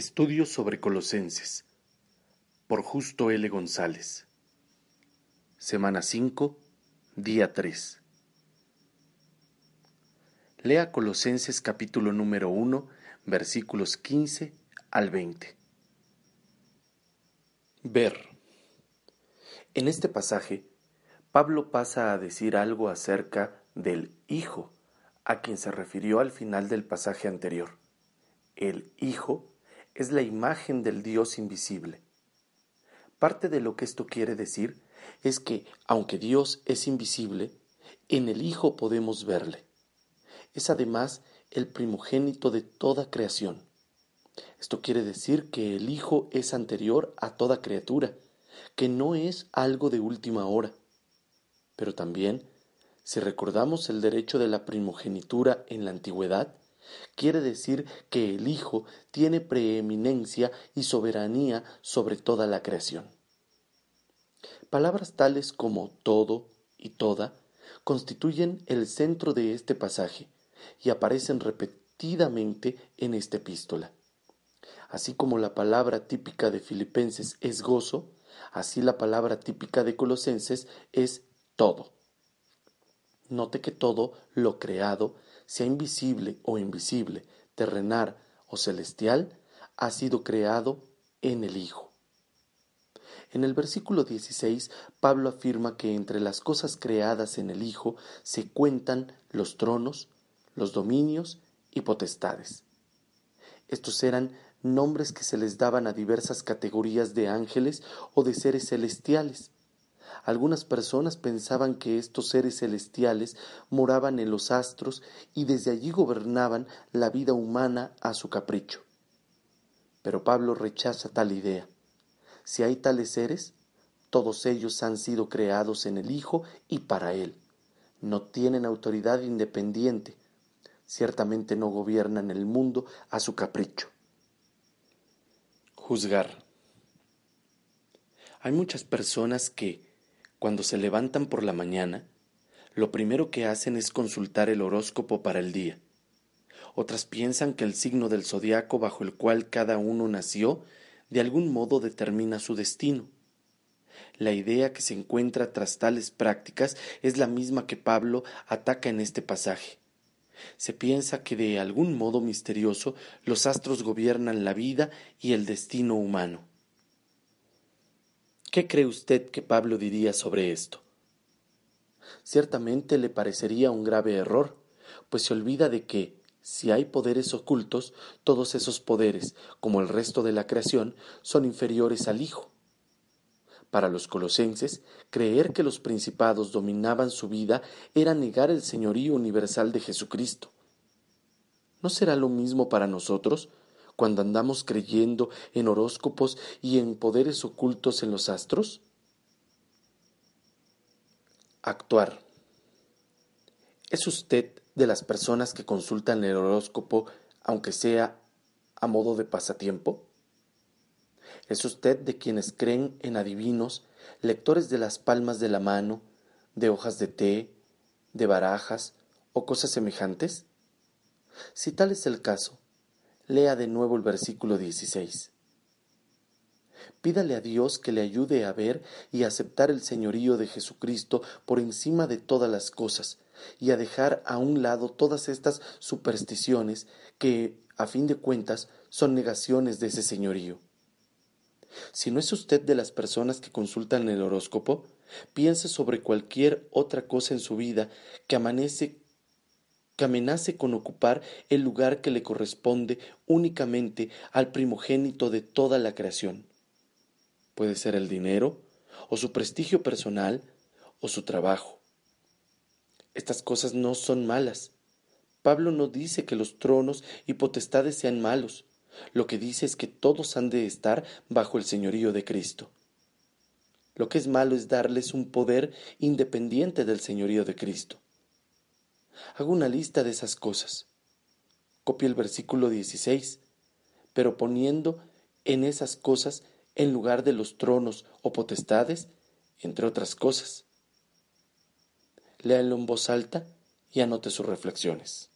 Estudio sobre Colosenses por Justo L. González. Semana 5, día 3. Lea Colosenses capítulo número 1, versículos 15 al 20. Ver. En este pasaje, Pablo pasa a decir algo acerca del Hijo, a quien se refirió al final del pasaje anterior. El Hijo es la imagen del Dios invisible. Parte de lo que esto quiere decir es que, aunque Dios es invisible, en el Hijo podemos verle. Es además el primogénito de toda creación. Esto quiere decir que el Hijo es anterior a toda criatura, que no es algo de última hora. Pero también, si recordamos el derecho de la primogenitura en la antigüedad, Quiere decir que el Hijo tiene preeminencia y soberanía sobre toda la creación. Palabras tales como todo y toda constituyen el centro de este pasaje y aparecen repetidamente en esta epístola. Así como la palabra típica de Filipenses es gozo, así la palabra típica de Colosenses es todo. Note que todo lo creado sea invisible o invisible, terrenal o celestial, ha sido creado en el Hijo. En el versículo 16, Pablo afirma que entre las cosas creadas en el Hijo se cuentan los tronos, los dominios y potestades. Estos eran nombres que se les daban a diversas categorías de ángeles o de seres celestiales, algunas personas pensaban que estos seres celestiales moraban en los astros y desde allí gobernaban la vida humana a su capricho. Pero Pablo rechaza tal idea. Si hay tales seres, todos ellos han sido creados en el Hijo y para Él. No tienen autoridad independiente. Ciertamente no gobiernan el mundo a su capricho. Juzgar. Hay muchas personas que, cuando se levantan por la mañana, lo primero que hacen es consultar el horóscopo para el día. Otras piensan que el signo del zodiaco bajo el cual cada uno nació de algún modo determina su destino. La idea que se encuentra tras tales prácticas es la misma que Pablo ataca en este pasaje. Se piensa que de algún modo misterioso los astros gobiernan la vida y el destino humano. ¿Qué cree usted que Pablo diría sobre esto? Ciertamente le parecería un grave error, pues se olvida de que, si hay poderes ocultos, todos esos poderes, como el resto de la creación, son inferiores al Hijo. Para los colosenses, creer que los principados dominaban su vida era negar el señorío universal de Jesucristo. ¿No será lo mismo para nosotros cuando andamos creyendo en horóscopos y en poderes ocultos en los astros? Actuar. ¿Es usted de las personas que consultan el horóscopo aunque sea a modo de pasatiempo? ¿Es usted de quienes creen en adivinos, lectores de las palmas de la mano, de hojas de té, de barajas o cosas semejantes? Si tal es el caso, Lea de nuevo el versículo 16. Pídale a Dios que le ayude a ver y aceptar el señorío de Jesucristo por encima de todas las cosas y a dejar a un lado todas estas supersticiones que, a fin de cuentas, son negaciones de ese señorío. Si no es usted de las personas que consultan el horóscopo, piense sobre cualquier otra cosa en su vida que amanece que amenace con ocupar el lugar que le corresponde únicamente al primogénito de toda la creación. Puede ser el dinero, o su prestigio personal, o su trabajo. Estas cosas no son malas. Pablo no dice que los tronos y potestades sean malos. Lo que dice es que todos han de estar bajo el señorío de Cristo. Lo que es malo es darles un poder independiente del señorío de Cristo. Hago una lista de esas cosas. Copia el versículo 16, pero poniendo en esas cosas en lugar de los tronos o potestades, entre otras cosas. Léalo en voz alta y anote sus reflexiones.